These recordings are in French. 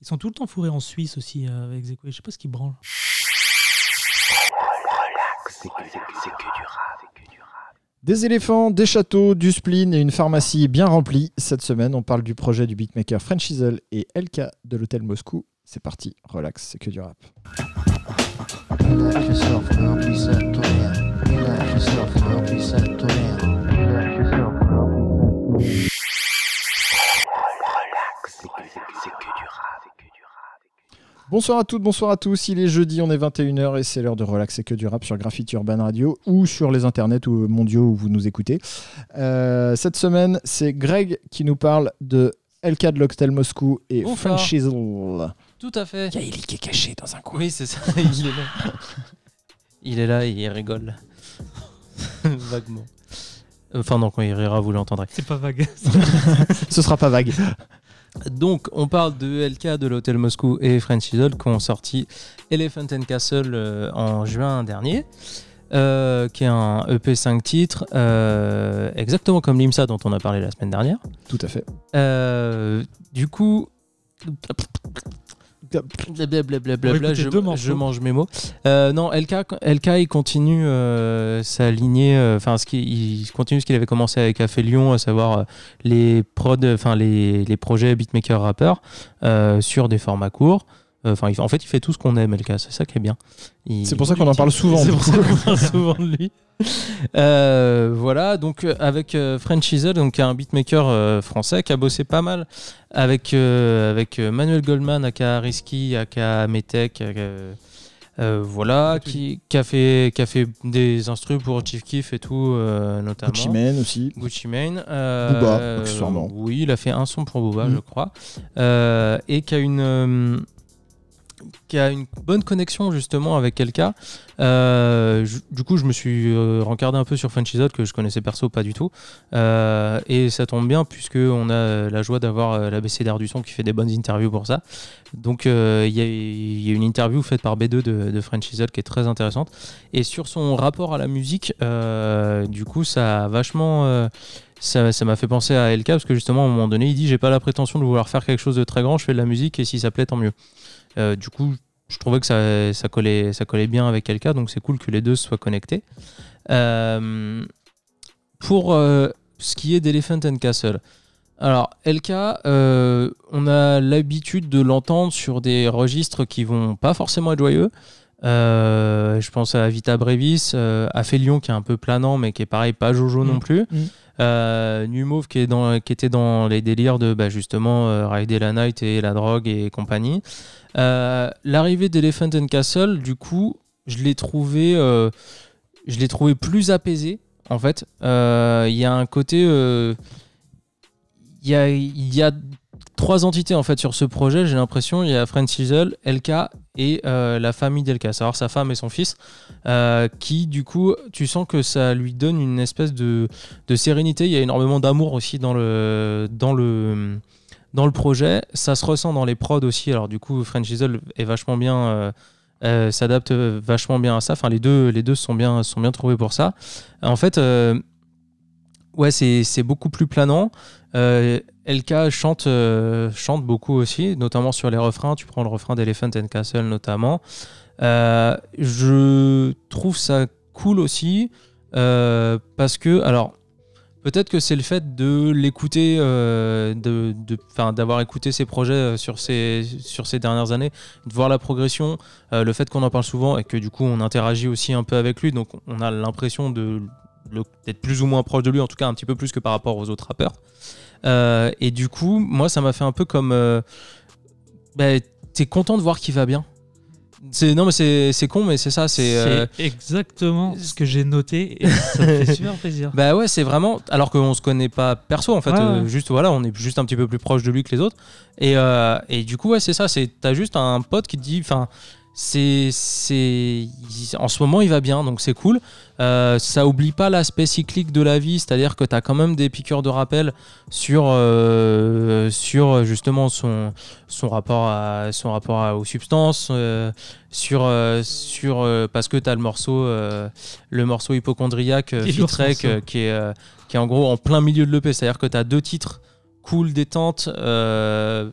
Ils sont tout le temps fourrés en Suisse aussi euh, avec Zeko. Je sais pas ce qu'ils branlent. Des éléphants, des châteaux, du spleen et une pharmacie bien remplie. Cette semaine, on parle du projet du beatmaker French Chisel et LK de l'hôtel Moscou. C'est parti, relax, c'est que du rap. Relax yourself, remplis ça, tonnerre. Relax yourself, remplis ça, tonnerre. Relax yourself, remplis ça, Bonsoir à toutes, bonsoir à tous. Il est jeudi, on est 21h et c'est l'heure de relaxer que du rap sur Graffiti Urban Radio ou sur les internets ou mondiaux où vous nous écoutez. Euh, cette semaine, c'est Greg qui nous parle de LK de l'Hôtel Moscou et Bonsoir. Tout à fait. Il y a Eli qui est caché dans un coin. Oui, c'est ça. Il est là. Il est là et il rigole. Vaguement. Enfin, non, quand il rira, vous l'entendrez. C'est pas vague. Ce sera pas vague. Donc, on parle de LK de l'Hôtel Moscou et French Idol qui ont sorti Elephant and Castle euh, en juin dernier. euh, qui est un EP 5 titres, euh, exactement comme l'IMSA dont on a parlé la semaine dernière. Tout à fait. Du coup, blablabla, je, mange mes mots. Euh, non, LK, LK, il continue euh, sa lignée, euh, enfin, ce il continue ce qu'il avait commencé avec Afé Lyon, à savoir les prod, enfin les, les projets beatmaker rappeurs euh, sur des formats courts. Enfin, en fait, il fait tout ce qu'on aime, LK. C'est ça qui est bien. Il- C'est pour ça qu'on en parle souvent. c'est pour ça qu'on parle souvent de lui. Euh, voilà, donc euh, avec euh, French Chisel, donc qui est un beatmaker français qui a bossé pas mal avec, euh, avec Manuel Goldman, aka Risky, aka euh, euh, voilà, qui, qui, a fait, qui a fait des instrus pour Chief Keef et tout, euh, notamment. Gucci Mane aussi. Gucci Mane. euh, Booba, accessoirement. Oui, il a fait un son pour Booba, Mm. je crois. Et qui a une. Qui a une bonne connexion justement avec quelqu'un. Euh, du coup, je me suis euh, rencardé un peu sur Funchisode que je connaissais perso pas du tout. Euh, et ça tombe bien puisque on a la joie d'avoir l'ABC du son qui fait des bonnes interviews pour ça. Donc il y, a- une interview faite par B2 de, de Funchisode qui est très intéressante. Et sur son rapport à la musique, du coup, ça vachement. ça m'a fait penser à LK parce que justement à un moment donné il dit j'ai pas la prétention de vouloir faire quelque chose de très grand je fais de la musique et si ça plaît tant mieux Euh, du coup je trouvais que ça, collait, bien avec LK donc c'est cool que les deux soient connectés. Euh, pour euh, ce qui est d'Elephant and Castle. Alors LK euh, on a l'habitude de l'entendre sur des registres qui vont pas forcément être joyeux je pense à Vita Brevis, euh, à Félion qui est un peu planant mais qui est pareil pas Jojo non Mm. plus. Mm. Euh, New Mauve qui, est dans, qui était dans les délires de bah, justement euh, Rider la Night et la drogue et compagnie. Euh, L'arrivée d'Elephant and Castle, du coup, je l'ai trouvé, euh, je l'ai trouvé plus apaisé. En fait, Euh, il y a un côté, euh, il y a, il y a trois entités en fait sur ce projet. J'ai l'impression il y a French LK et euh, la famille d'LK, à savoir sa femme et son fils, euh, qui du coup, tu sens que ça lui donne une espèce de, de sérénité. Il y a énormément d'amour aussi dans le, dans le, dans le projet. Ça se ressent dans les prods aussi. Alors du coup, French est vachement bien, euh, s'adapte vachement bien à ça. Enfin, les deux, les deux sont bien, sont bien trouvés pour ça. En fait, ouais, c'est beaucoup plus planant. Euh, LK chante, euh, chante beaucoup aussi, notamment sur les refrains. Tu prends le refrain d'Elephant and Castle notamment. Euh, je trouve ça cool aussi parce que, alors, peut-être que c'est le fait de l'écouter, euh, de, d'avoir écouté ses projets sur ces, sur ces dernières années, de voir la progression, le fait qu'on en parle souvent et que du coup on interagit aussi un peu avec lui, donc on a l'impression de d'être plus ou moins proche de lui, en tout cas un petit peu plus que par rapport aux autres rappeurs. Euh, et du coup, moi, ça m'a fait un peu comme. euh, bah, T'es content de voir qu'il va bien. C'est non mais c'est con mais c'est ça c'est euh, exactement ce que j'ai noté et ça me fait super plaisir. bah ouais c'est vraiment alors qu'on se connaît pas perso en fait Ouais, ouais. juste voilà on est juste un petit peu plus proche de lui que les autres et, et du coup ouais c'est ça c'est t'as juste un pote qui te dit enfin c'est c'est en ce moment il va bien donc c'est cool. Euh, ça oublie pas l'aspect cyclique de la vie c'est à dire que t'as quand même des piqûres de rappel sur euh, sur justement son son rapport à son rapport à- aux substances euh, sur sur parce que t'as le morceau le morceau hypochondriaque Fitrek, qui est qui est en gros en plein milieu de l'EP c'est à dire que t'as deux titres cool détente euh,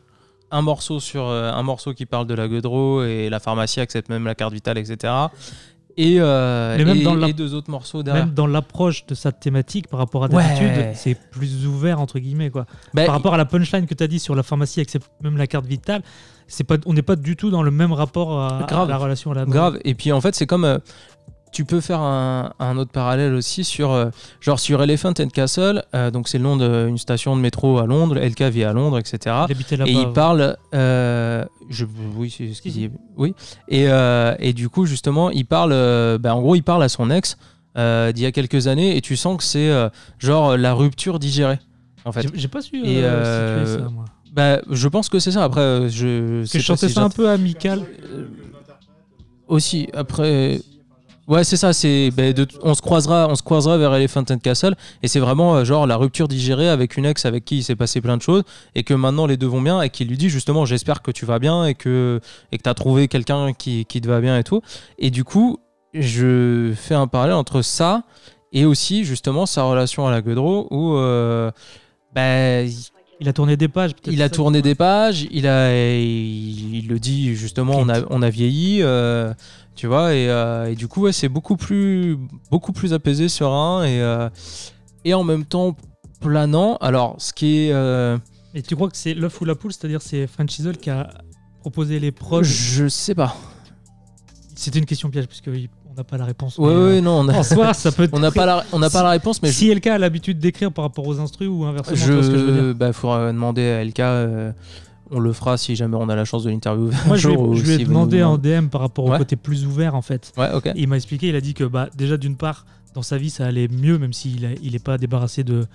un morceau sur euh, un morceau qui parle de la Godreau et la pharmacie accepte même la carte vitale, etc. Et, euh, Mais même et- dans la- et deux autres morceaux derrière. Même dans l'approche de sa thématique par rapport à Ouais. d'habitude, c'est plus ouvert entre guillemets quoi. Bah, par rapport à la punchline que tu as dit sur la pharmacie accepte même la carte vitale, c'est pas on n'est pas du tout dans le même rapport à, la relation à la. Grave. Et puis en fait, c'est comme. euh, tu peux faire un, un autre parallèle aussi sur. euh, genre sur Elephant and Castle, euh, donc c'est le nom d'une station de métro à Londres, LK vit à Londres, etc. Et il parle. euh, je, oui, c'est ce qu'il dit. Oui. Et, euh, et du coup, justement, il parle. euh, bah, en gros, il parle à son ex euh, d'il y a quelques années et tu sens que c'est genre la rupture digérée. En fait. J'ai- pas su Et, ça moi. Bah, je pense que c'est ça. Après, je. Que je chantais si ça un peu amical. aussi après ouais c'est ça c'est ben, de- on se croisera on se croisera vers Elephant and Castle et c'est vraiment euh, genre la rupture digérée avec une ex avec qui il s'est passé plein de choses et que maintenant les deux vont bien et qui lui dit justement j'espère que tu vas bien et que et que tu as trouvé quelqu'un qui, qui te va bien et tout et du coup je fais un parallèle entre ça et aussi justement sa relation à la Godreau où euh, ben, Il a tourné des pages. peut-être il a tourné des pages, il a, il, il le dit justement, on a, on a vieilli, euh, tu vois, et, euh, et du coup, ouais, c'est beaucoup plus, beaucoup plus apaisé, serein et, euh, et en même temps planant. Alors, ce qui est, euh, Et tu crois que c'est l'œuf ou la poule, c'est-à-dire c'est Franchisol qui a proposé les prods? je sais pas. C'était une question piège parce qu'on n'a pas la réponse. Ouais, mais, ouais, euh, non, on a- En soi, ça peut. être on n'a pas la, on n'a pas la réponse, mais je, si LK a l'habitude d'écrire par rapport aux instrus ou inversement, tu vois ce que je veux dire? bah, faudra demander à LK. euh, on le fera si jamais on a la chance de l'interviewer. un Moi, je lui, ai- je lui ai demandé en. DM par rapport au Ouais. côté plus ouvert en fait. Ouais, il m'a expliqué, il a dit que bah, déjà d'une part, dans sa vie, ça allait mieux, même s'il n'est il est pas débarrassé de,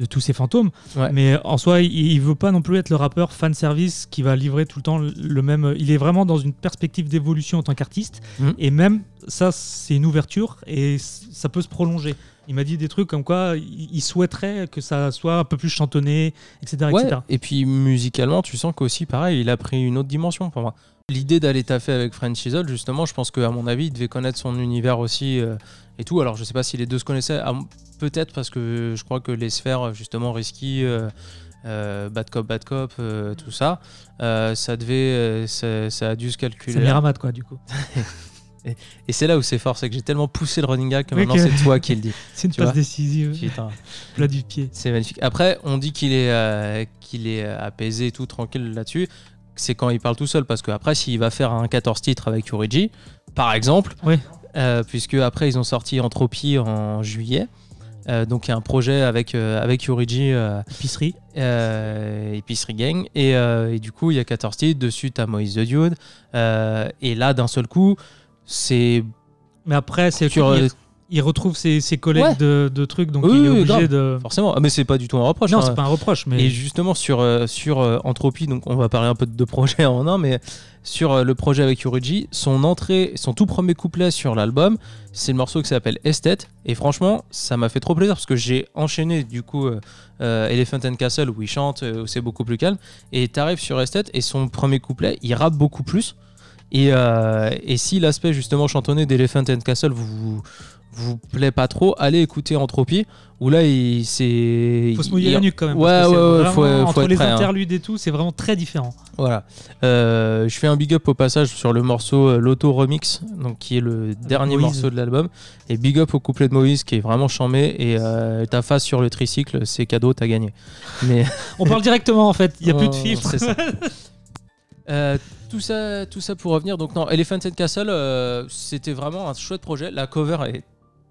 de tous ses fantômes. Ouais. Mais en soi, il, il veut pas non plus être le rappeur fan service qui va livrer tout le temps le même. Il est vraiment dans une perspective d'évolution en tant qu'artiste. Mhm. Et même ça, c'est une ouverture et ça peut se prolonger. Il m'a dit des trucs comme quoi il souhaiterait que ça soit un peu plus chantonné, etc. Ouais, etc. et puis musicalement, tu sens qu'aussi, pareil, il a pris une autre dimension pour moi. L'idée d'aller taffer avec French Chisel, justement, je pense qu'à mon avis, il devait connaître son univers aussi euh, et tout. Alors, je sais pas si les deux se connaissaient, peut-être parce que je crois que les sphères, justement, Risky, euh, euh, Bad Cop, Bad Cop, tout ça, ça devait, ça, ça a dû se C'est calculer. Miramat, quoi, du coup. Et c'est là où c'est fort, c'est que j'ai tellement poussé le running gag que maintenant c'est toi qui le dis. C'est une passe décisive, Putain. plat du pied. C'est magnifique. Après, on dit qu'il est, euh, qu'il est euh, apaisé, tout tranquille là-dessus. C'est quand il parle tout seul, parce que après, s'il va faire un 14 titres avec Urigi, par exemple, euh, puisque après ils ont sorti Entropie en juillet. Euh, donc il y a un projet avec, euh, avec euh, Épicerie. Épicerie Gang. Et, et du coup, il y a 14 titres. Dessus, t'as Moïse the Dude. Et là, d'un seul coup, c'est Mais après, c'est sur. il, retrouve ses, ses collègues Ouais. de, de trucs, donc Oui, il est oui, obligé grave. de. Forcément. Ah, mais c'est pas du tout un reproche. non, hein. c'est pas un reproche, mais Et justement sur, euh, sur euh, Entropie, donc on va parler un peu de deux projets en un, mais sur euh, le projet avec Yuruji, son entrée, son tout premier couplet sur l'album, c'est le morceau qui s'appelle Esthète. Et franchement, ça m'a fait trop plaisir parce que j'ai enchaîné du coup euh, euh, Elephant and Castle où il chante, euh, où c'est beaucoup plus calme. Et t'arrives sur Esthète et son premier couplet, il rappe beaucoup plus. Et, euh, et si l'aspect justement chantonné d'Elephant and Castle vous, vous plaît pas trop, allez écouter Entropie, où là il c'est. faut se mouiller il- la nuque quand même. Ouais, parce que ouais, ouais, vraiment- faut- faut entre être les prêt, hein. interludes et tout, c'est vraiment très différent. Voilà. Euh, je fais un big up au passage sur le morceau euh, L'Auto Remix, donc qui est le dernier Moïse. morceau de l'album. Et big up au couplet de Moïse qui est vraiment chambé. Et euh, ta face sur le tricycle, c'est cadeau, t'as gagné. Mais On parle directement en fait, il y a plus de filtre. c'est ça. Euh, tout ça, tout ça pour revenir. Donc non, Elephant and Castle, euh, c'était vraiment un chouette projet. La cover est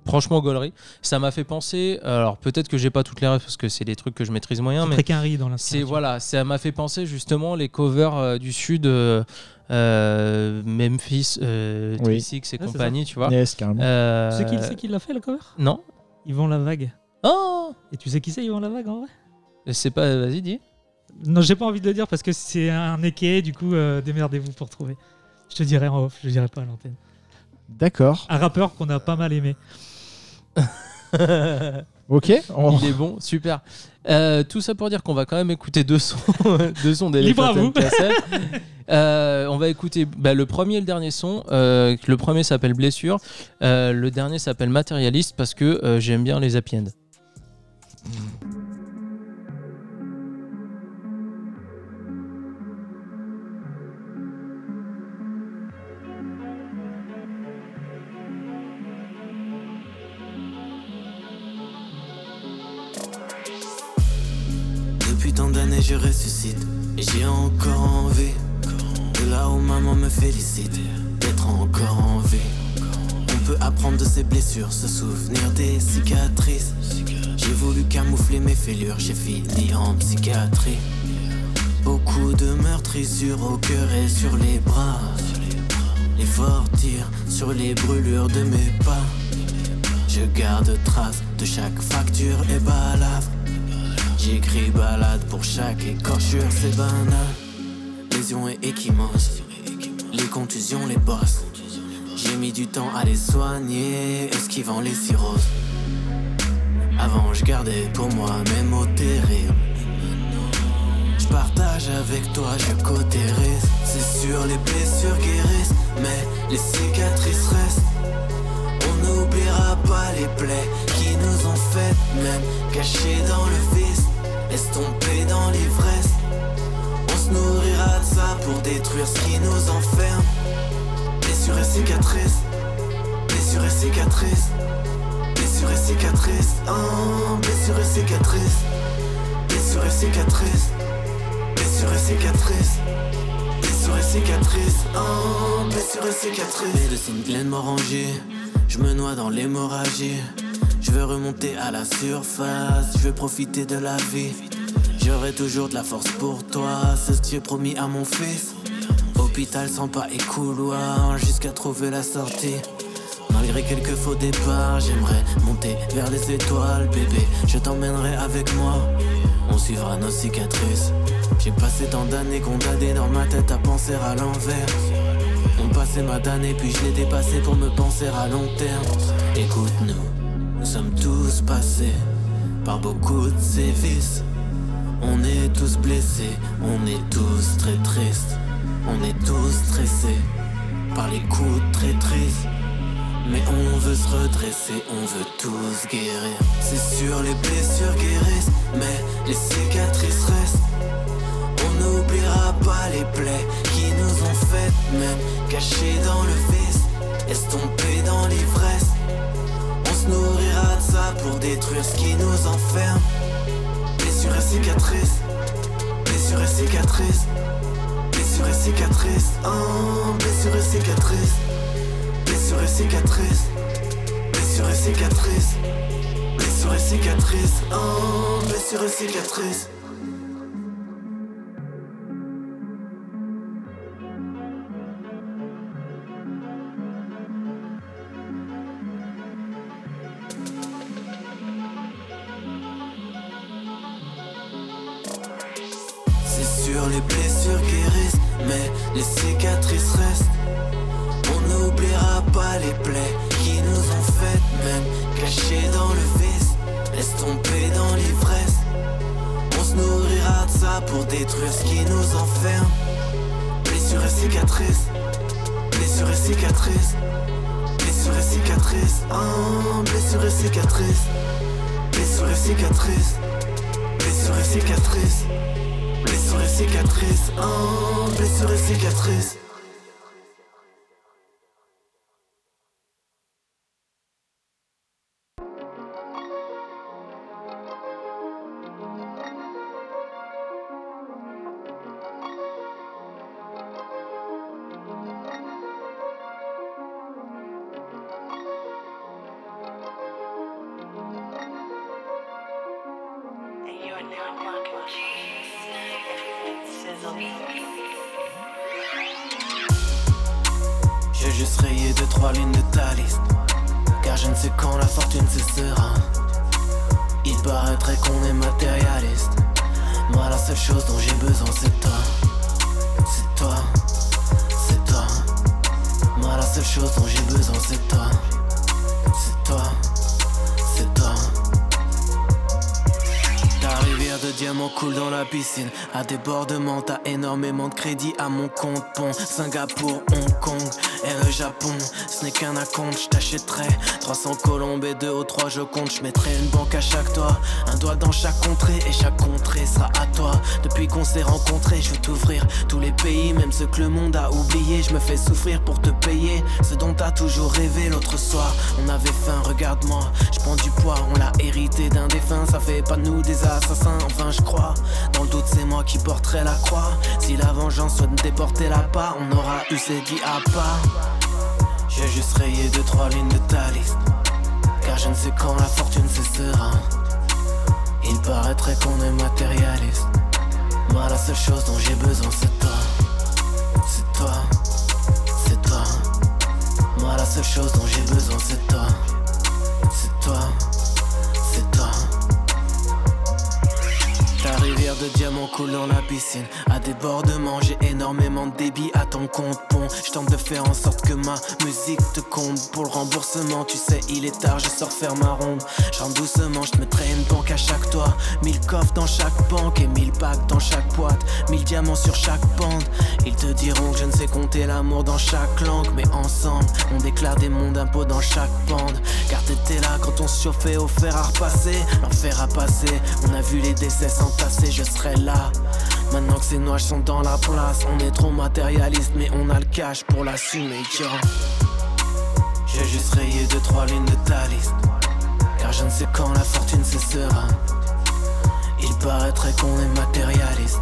franchement gaulerie. Ça m'a fait penser. Alors peut-être que j'ai pas toutes les rêves parce que c'est des trucs que je maîtrise moyen, mais Très qu'un riz dans c'est voilà, ça m'a fait penser justement les covers euh, du sud, euh, euh, Memphis, euh, Oui. 36 et c'est compagnie, tu vois. Yes. Euh, sais qui c'est qui l'a fait le cover? Non. Yvan Lavague. Oh Et tu sais qui c'est Yvan Lavague en vrai? C'est pas. Vas-y, dis. Non, j'ai pas envie de le dire parce que c'est un équé, du coup euh, démerdez-vous pour trouver. Je te dirai en off, je dirai pas à l'antenne. D'accord. Un rappeur qu'on a pas mal aimé. Ok. on- Il est bon, super. Euh, tout ça pour dire qu'on va quand même écouter deux sons, deux sons Libre à d'Elephant vous. and Castle. Euh, on va écouter bah, le premier et le dernier son. Euh, le premier s'appelle Blessure, euh, le dernier s'appelle Matérialiste parce que euh, j'aime bien les happy end. Je ressuscite. Et j'ai encore envie. De là où maman me félicite. D'être encore en vie. On peut apprendre de ses blessures, se souvenir des cicatrices. J'ai voulu camoufler mes fêlures, j'ai fini en psychiatrie. Beaucoup de meurtrissures au cœur et sur les bras. Les forts tirs sur les brûlures de mes pas. Je garde trace de chaque facture et balafre. J'écris balade pour chaque écorchure, c'est banal. Lésions et échymoses, les contusions, les bosses. J'ai mis du temps à les soigner, esquivant les cirrhoses. Avant, je gardais pour moi mes mots terribles. Je partage avec toi, je cautérise. C'est sûr, les blessures guérissent, mais les cicatrices restent. On n'oubliera pas les plaies qui nous ont faites, même cachées dans le vice, estompées dans l'ivresse. On se nourrira de ça pour détruire ce qui nous enferme. Blessures et cicatrices, blessures et cicatrices, blessures et cicatrices, oh, blessures et cicatrices, blessures et cicatrices, blessures et cicatrices. Blessures et cicatrices, oh, blessures et. Médecine je me noie dans l'hémorragie. Je veux remonter à la surface, je veux profiter de la vie. J'aurai toujours de la force pour toi, c'est ce que j'ai promis à mon fils. Hôpital sans pas et couloir, jusqu'à trouver la sortie. Malgré quelques faux départs, j'aimerais monter vers les étoiles, bébé. Je t'emmènerai avec moi, on suivra nos cicatrices. J'ai passé tant d'années condamnées dans ma tête à penser à l'envers. On passait ma damnée puis je l'ai dépassé pour me penser à long terme. Écoute-nous, nous sommes tous passés par beaucoup de sévices. On est tous blessés, on est tous très tristes. On est tous stressés par les coups de traîtrise. Mais on veut se redresser, on veut tous guérir. C'est sûr, les blessures guérissent, mais les cicatrices restent. On n'oubliera pas les plaies qui nous ont faites, même cachées dans le vice, estompées dans l'ivresse. On se nourrira de ça pour détruire ce qui nous enferme. Blessures et cicatrices, blessures et cicatrices, blessures et cicatrices, oh, blessures et cicatrices, blessures et cicatrices, blessures et cicatrices, blessures et cicatrices, oh, et cicatrices. C'est sûr, les blessures guérissent, mais les cicatrices restent. On n'oubliera pas les plaies qui nous ont faites, même cachées dans le vice, estompées dans l'ivresse. On se nourrira de ça pour détruire ce qui nous enferme. Blessures et cicatrices, blessures et cicatrices, blessures et cicatrices, oh, blessures et cicatrices, blessures et cicatrices, blessures et cicatrices. Cicatrices, oh, blessures et cicatrices. Besoin c'est toi. C'est toi de diamants coule dans la piscine. À débordement, t'as énormément de crédit à mon compte. Pont, Singapour, Hong Kong et le Japon. Ce n'est qu'un acompte, je t'achèterai 300 colombes et 2 ou 3 je compte. Je mettrai une banque à chaque toit, un doigt dans chaque contrée et chaque contrée sera à toi. Depuis qu'on s'est rencontrés, je veux t'ouvrir tous les pays, même ceux que le monde a oublié. Je me fais souffrir pour te payer ce dont t'as toujours rêvé l'autre soir. On avait faim, regarde-moi, je prends du poids, on l'a hérité d'un défunt. Ça fait pas de nous des assassins, je crois. Dans le doute, c'est moi qui porterai la croix. Si la vengeance souhaite me déporter la part, on aura eu ces dit à pas. J'ai juste rayé deux, trois lignes de Tu sais, il est tard, je sors faire ma ronde. Je rentre doucement, je te mettrai une banque à chaque toit. Mille coffres dans chaque banque et mille packs dans chaque boîte. Mille diamants sur chaque bande. Ils te diront que je ne sais compter l'amour dans chaque langue. Mais ensemble, on déclare des mondes d'impôts dans chaque bande. Car t'étais là quand on se chauffait au fer à repasser. L'enfer a passé, on a vu les décès s'entasser, je serai là. Maintenant que ces nuages sont dans la place, on est trop matérialiste, mais on a le cash pour l'assumer, yo. J'ai juste rayé deux, trois lignes de ta liste. Car je ne sais quand la fortune cessera. Il paraîtrait qu'on est matérialiste.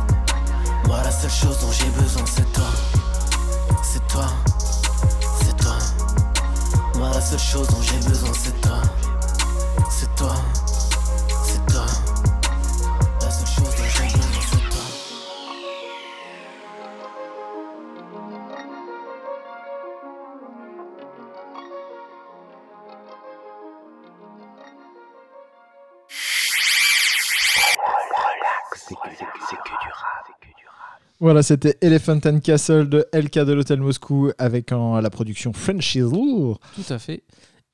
Moi, la seule chose dont j'ai besoin, c'est toi. C'est toi. C'est toi. Moi, la seule chose dont j'ai besoin, c'est toi. C'est toi. Voilà, c'était Elephant and Castle de LK de l'Hôtel Moscou avec en, la production Frenchy Lourd. Tout à fait.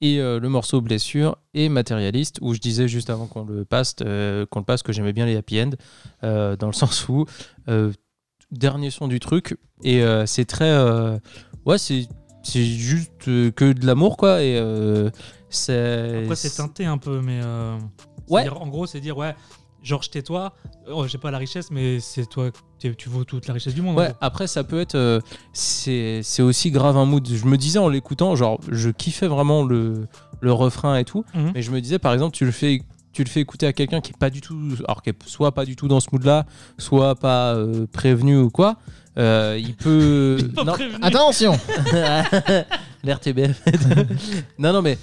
Et euh, le morceau Blessure et Matérialiste, où je disais juste avant qu'on le passe, euh, qu'on le passe que j'aimais bien les happy end, euh, dans le sens où euh, dernier son du truc et euh, c'est très, euh, ouais, c'est c'est juste euh, que de l'amour quoi et euh, c'est. Après, c'est teinté un peu, mais. euh, Ouais. En gros, c'est dire, ouais, genre, je tais-toi, oh, j'ai pas la richesse, mais c'est toi, tu tu vaux toute la richesse du monde. Ouais, après ça peut être. euh, c'est c'est aussi grave un mood. Je me disais en l'écoutant, genre, je kiffais vraiment le, le refrain et tout. Mhm. Mais je me disais, par exemple, tu le fais. Tu le fais écouter à quelqu'un qui est pas du tout, alors qui est soit pas du tout dans ce mood-là, soit pas euh, prévenu ou quoi. euh, il peut. Pas non, prévenu. Attention L'RTBF. non, non, mais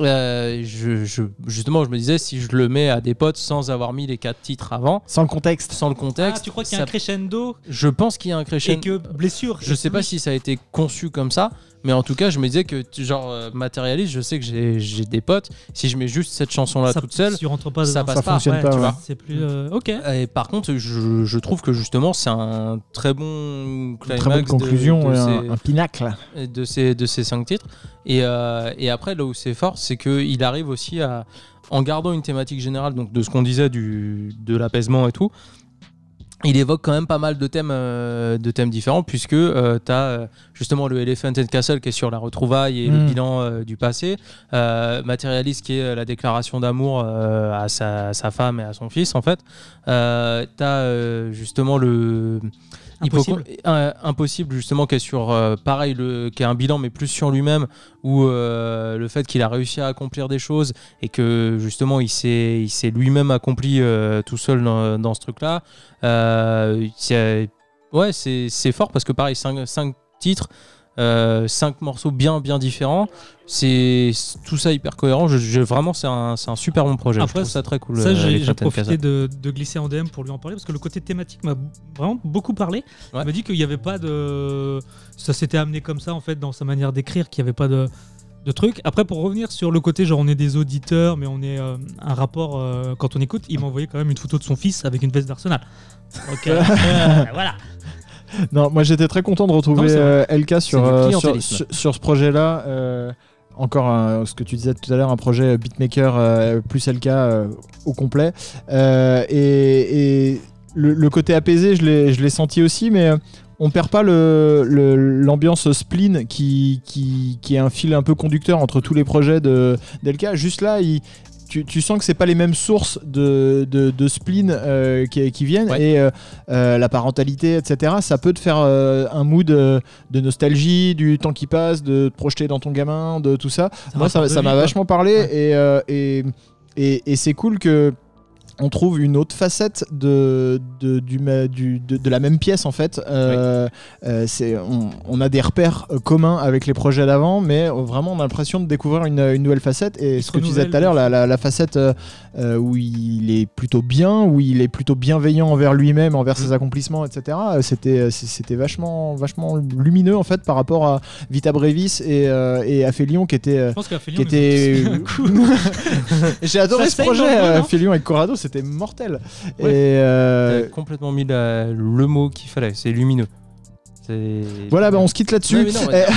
euh, je, je- justement, je me disais, si je le mets à des potes sans avoir mis les quatre titres avant, Sans le contexte. sans le Ah, contexte, tu crois qu'il y a un crescendo je pense qu'il y a un et crescendo. que blessure Je sais pas si ça a été conçu comme ça, mais en tout cas, je me disais que, genre, euh, matérialiste, je sais que j'ai j'ai des potes. Si je mets juste cette chanson-là ça, toute seule, tu rentres pas ça dedans. passe Ça pas. fonctionne Ouais, pas, tu ouais. vois, C'est plus. euh, ok. Et par contre, je, je trouve que justement, c'est un très bon climax très bonne de- conclusion, de, ouais, ces- un, un pinacle. de ces, de ces cinq titres. Et, euh, et après, là où c'est fort, c'est qu'il arrive aussi à, en gardant une thématique générale, donc de ce qu'on disait du, de l'apaisement et tout, il évoque quand même pas mal de thèmes, euh, de thèmes différents, puisque tu as justement le Elephant and Castle qui est sur la retrouvaille et le Mm. bilan euh, du passé, euh, Matérialiste qui est euh, la déclaration d'amour euh, à, sa, sa femme et à son fils, en fait. Euh, tu as justement le. Impossible. Euh, impossible justement qui est sur euh, pareil le qui un bilan mais plus sur lui-même où euh, le fait qu'il a réussi à accomplir des choses et que justement il s'est il s'est lui-même accompli tout seul dans, dans ce truc là ouais c'est fort parce que pareil cinq, cinq titres cinq morceaux bien bien différents c'est tout ça hyper cohérent je, je- vraiment c'est un, c'est un super bon projet Après, je trouve ça très cool Ça, euh, j'ai profité de, de glisser en DM pour lui en parler parce que le côté thématique m'a vraiment beaucoup parlé. Ouais. Il m'a dit qu'il n'y avait pas de. Ça s'était amené comme ça en fait dans sa manière d'écrire, qu'il n'y avait pas de, de truc. Après, pour revenir sur le côté, genre on est des auditeurs, mais on est euh, un rapport euh, quand on écoute, il m'a envoyé quand même une photo de son fils avec une veste d'Arsenal. Donc euh, euh, voilà. Non, moi j'étais très content de retrouver Non, euh, LK sur, euh, sur, clientélisme. sur- sur ce projet-là. euh, encore un- ce que tu disais tout à l'heure, un projet beatmaker euh, plus LK euh, au complet. Euh, et et le, le côté apaisé, je l'ai senti aussi, mais on perd pas le- le- l'ambiance spleen qui, qui, qui est un fil un peu conducteur entre tous les projets de d'LK. Juste là, il- tu, tu sens que c'est pas les mêmes sources de, de, de spleen euh, qui, qui viennent Ouais. et euh, euh, la parentalité, etc. Ça peut te faire euh, un mood euh, de nostalgie, du temps qui passe, de te projeter dans ton gamin, de tout ça. Moi, ça m'a vachement parlé Ouais. et, euh, et, et, et c'est cool que on trouve une autre facette de, de, du ma- du- de, de la même pièce en fait. Euh, euh, c'est, on, on a des repères euh, communs avec les projets d'avant, mais vraiment on a l'impression de découvrir une, une nouvelle facette. Et ce que tu disais tout à l'heure, la, la- la facette euh, où il est plutôt bien, où il est plutôt bienveillant envers lui-même, envers Mm. ses accomplissements, etc. C'était, vachement, vachement lumineux en fait par rapport à Vita Brevis et, et Aphelion qui était. Je pense qui était. J'ai adoré Ça ce projet, non Félion et Corrado, c'était mortel. Ouais. Et euh, T'as complètement mis la- le mot qu'il fallait, c'est lumineux. C'est- voilà, bah, on se quitte là-dessus. Non, ouais.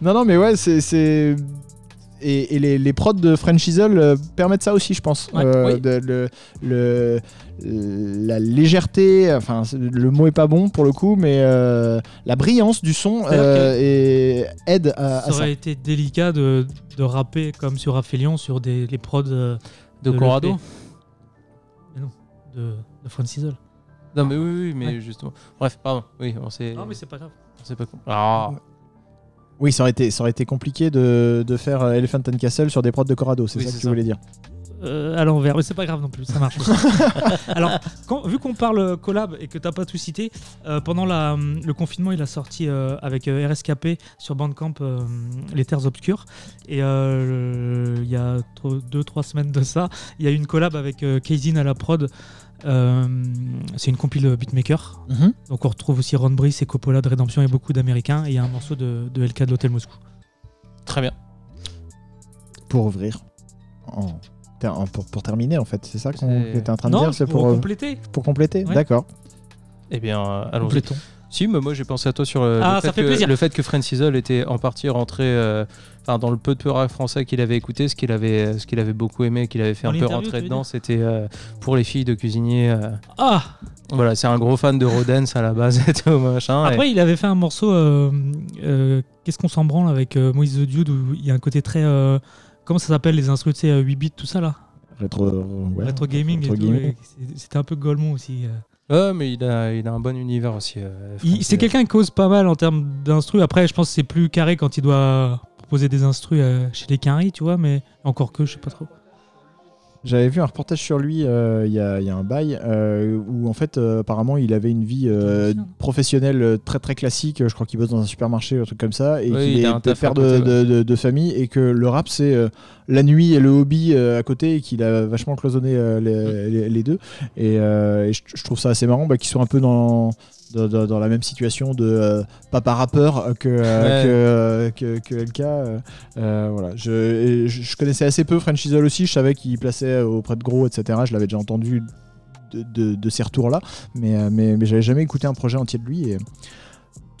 Non, non, mais ouais, c'est. c'est- Et, et les, les prods de French Easel euh, permettent ça aussi, je pense. Ouais. Euh, Oui. de- le, le- la légèreté, enfin, le mot est pas bon pour le coup, mais euh, la brillance du son euh, et aide à, à Ça ça. aurait été délicat de, de rapper comme sur Aphelion sur des, les prods de de Corrado. Mais non, de, de. Non, mais oui, oui, mais Ouais. justement. Bref, pardon. Oui, on s'est. Non, mais c'est pas grave. on s'est pas Ah, Oui, ça aurait été, ça aurait été compliqué de, de faire euh, Elephant and Castle sur des prods de Corrado, c'est Oui, ça que c'est tu ça. voulais dire. Euh, à l'envers, mais c'est pas grave non plus, ça marche. aussi. Alors, quand- vu qu'on parle collab et que t'as pas tout cité, euh, pendant la, le confinement, il a sorti euh, avec euh, RSKP sur Bandcamp euh, Les Terres Obscures. Et euh, il y a 2-3 semaines de ça, il y a eu une collab avec euh, Kazin à la prod. Euh, c'est une compile beatmaker. Donc on retrouve aussi Ron Brice et Coppola de Rédemption et beaucoup d'Américains. Et il y a un morceau de, de LK de l'Hôtel Moscou. très bien. Pour ouvrir. En- pour, pour terminer, en fait, c'est ça qu'on t'es en train de Non, dire C'est pour, pour, euh, compléter. pour compléter Ouais. D'accord. Eh bien, euh, allons-y. Complétons. Si, mais moi j'ai pensé à toi sur le, Ah, le, fait fait que, le fait que Sizzle était en partie rentré euh, enfin, dans le peu de peur français qu'il avait écouté, ce qu'il avait, ce qu'il avait beaucoup aimé, qu'il avait fait Dans un peu rentrer dedans, c'était euh, pour les filles de cuisiniers. euh, Ah voilà, c'est un gros fan de Rodens à la base et tout machin. et- Après, il avait fait un morceau. euh, euh, Qu'est-ce qu'on s'en branle avec euh, Moïse the Dude où il y a un côté très. Euh, comment ça s'appelle les instruments, tu sais, euh, 8 bits, tout ça là Rétro, euh, ouais. Retro gaming C'était un peu Golemont aussi. euh. Ouais, mais il a, il a un bon univers aussi. euh, C'est quelqu'un qui cause pas mal en termes d'instru. Après, je pense que c'est plus carré quand il doit proposer des instrus euh, chez les Quinry, tu vois, mais encore que, je sais pas trop. J'avais vu un reportage sur lui euh, il y, a, il y a un bail euh, où en fait euh, apparemment il avait une vie euh, professionnelle très très classique. Je crois qu'il bosse dans un supermarché ou un truc comme ça et Oui, qu'il il est père de, de- de- de famille et que le rap c'est euh, la nuit et le hobby euh, à côté et qu'il a vachement cloisonné euh, les, les- les deux. Et, euh, et je, je trouve ça assez marrant bah, qu'ils soient un peu dans dans, dans- dans la même situation de euh, papa rappeur que, euh, Ouais. que, euh, que, que LK. euh, voilà. je, je, je connaissais assez peu French Easel aussi, je savais qu'il plaçait auprès de gros, etc. Je l'avais déjà entendu de, de- de ces retours-là, mais, mais, mais j'avais jamais écouté un projet entier de lui. Et,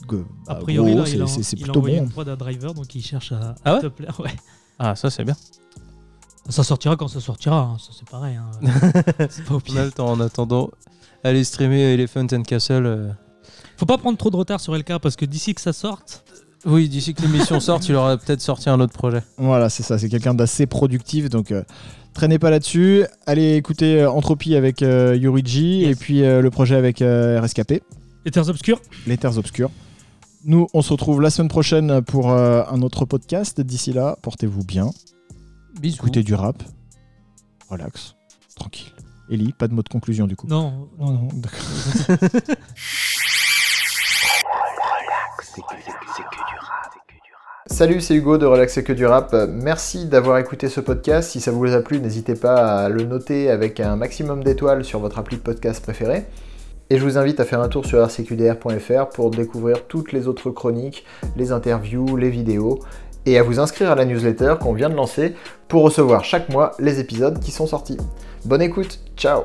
que, A bah, priori, gros, là, il c'est- c'est il a plutôt envoyé bon. une prod à Driver, donc il cherche à, Ah ouais à te plaire. Ouais. Ah, ça c'est bien. Ça sortira quand ça sortira, hein. ça c'est pareil. hein. c'est pas au On pire. a le temps en attendant. Allez streamer Elephant and Castle. euh. Faut pas prendre trop de retard sur LK parce que d'ici que ça sorte, Oui, d'ici que l'émission sorte, il aura peut-être sorti un autre projet. Voilà, c'est ça, c'est quelqu'un d'assez productif, donc euh, traînez pas là-dessus. Allez écouter euh, Entropie avec euh, Yuriji Yes. et puis euh, le projet avec euh, RSKP. les terres obscures. Les Terres Obscures. Nous, on se retrouve la semaine prochaine pour euh, un autre podcast. D'ici là, portez-vous bien, Bisous. écoutez du rap, relax, tranquille. Ellie, pas de mot de conclusion du coup. Non, non, non. D'accord. Salut, c'est Hugo de Relaxer que du rap. Merci d'avoir écouté ce podcast. Si ça vous a plu, n'hésitez pas à le noter avec un maximum d'étoiles sur votre appli de podcast préféré. Et je vous invite à faire un tour sur rcqdr.fr pour découvrir toutes les autres chroniques, les interviews, les vidéos, et à vous inscrire à la newsletter qu'on vient de lancer pour recevoir chaque mois les épisodes qui sont sortis. Bonne écoute, ciao